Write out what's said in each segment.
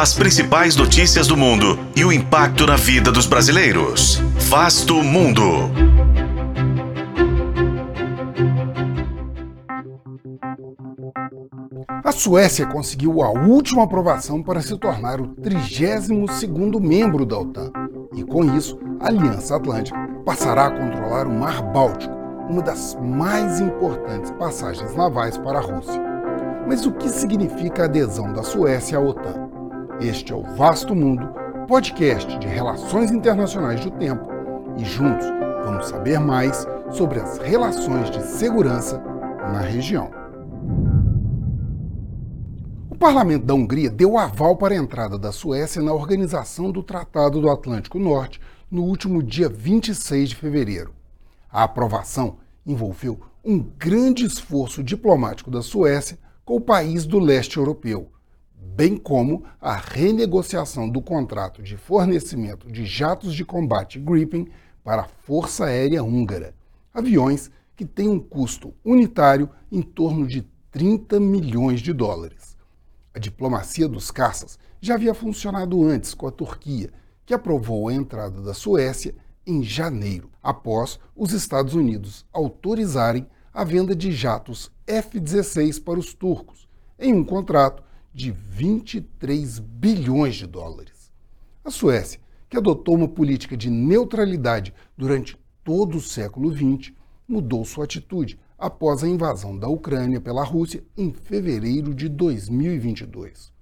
As principais notícias do mundo e o impacto na vida dos brasileiros. Vasto Mundo. A Suécia conseguiu a última aprovação para se tornar o 32º membro da OTAN. E com isso, a Aliança Atlântica passará a controlar o Mar Báltico, uma das mais importantes passagens navais para a Rússia. Mas o que significa a adesão da Suécia à OTAN? Este é o Vasto Mundo, podcast de relações internacionais do tempo, e juntos vamos saber mais sobre as relações de segurança na região. O parlamento da Hungria deu aval para a entrada da Suécia na organização do Tratado do Atlântico Norte no último dia 26 de fevereiro. A aprovação envolveu um grande esforço diplomático da Suécia com o país do leste europeu, bem como a renegociação do contrato de fornecimento de jatos de combate Gripen para a Força Aérea Húngara, aviões que têm um custo unitário em torno de 30 milhões de dólares. A diplomacia dos caças já havia funcionado antes com a Turquia, que aprovou a entrada da Suécia em janeiro, após os Estados Unidos autorizarem a venda de jatos F-16 para os turcos, em um contrato de 23 bilhões de dólares. A Suécia, que adotou uma política de neutralidade durante todo o século XX, mudou sua atitude após a invasão da Ucrânia pela Rússia em fevereiro de 2022.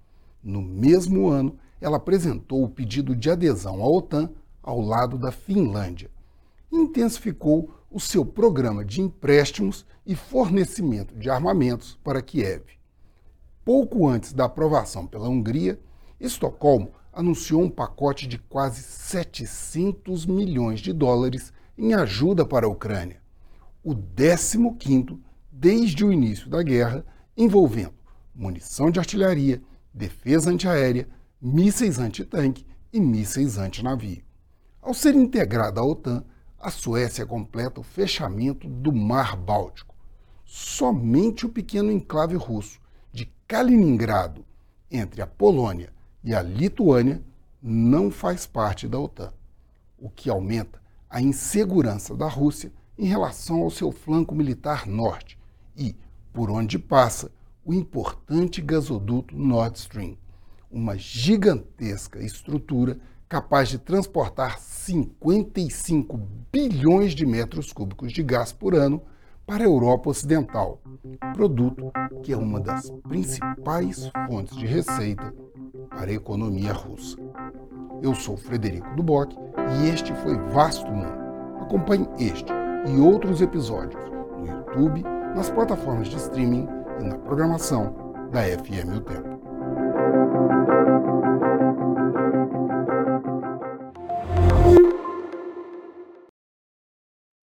No mesmo ano, ela apresentou o pedido de adesão à OTAN ao lado da Finlândia. Intensificou o seu programa de empréstimos e fornecimento de armamentos para Kiev. Pouco antes da aprovação pela Hungria, Estocolmo anunciou um pacote de quase 700 milhões de dólares em ajuda para a Ucrânia, o 15º desde o início da guerra, envolvendo munição de artilharia, defesa antiaérea, mísseis antitanque e mísseis antinavio. Ao ser integrada à OTAN, a Suécia completa o fechamento do Mar Báltico. Somente o pequeno enclave russo Kaliningrado, entre a Polônia e a Lituânia, não faz parte da OTAN, o que aumenta a insegurança da Rússia em relação ao seu flanco militar norte e, por onde passa, o importante gasoduto Nord Stream, uma gigantesca estrutura capaz de transportar 55 bilhões de metros cúbicos de gás por ano para a Europa Ocidental, produto que é uma das principais fontes de receita para a economia russa. Eu sou Frederico Duboc e este foi Vasto Mundo. Acompanhe este e outros episódios no YouTube, nas plataformas de streaming e na programação da FM O Tempo.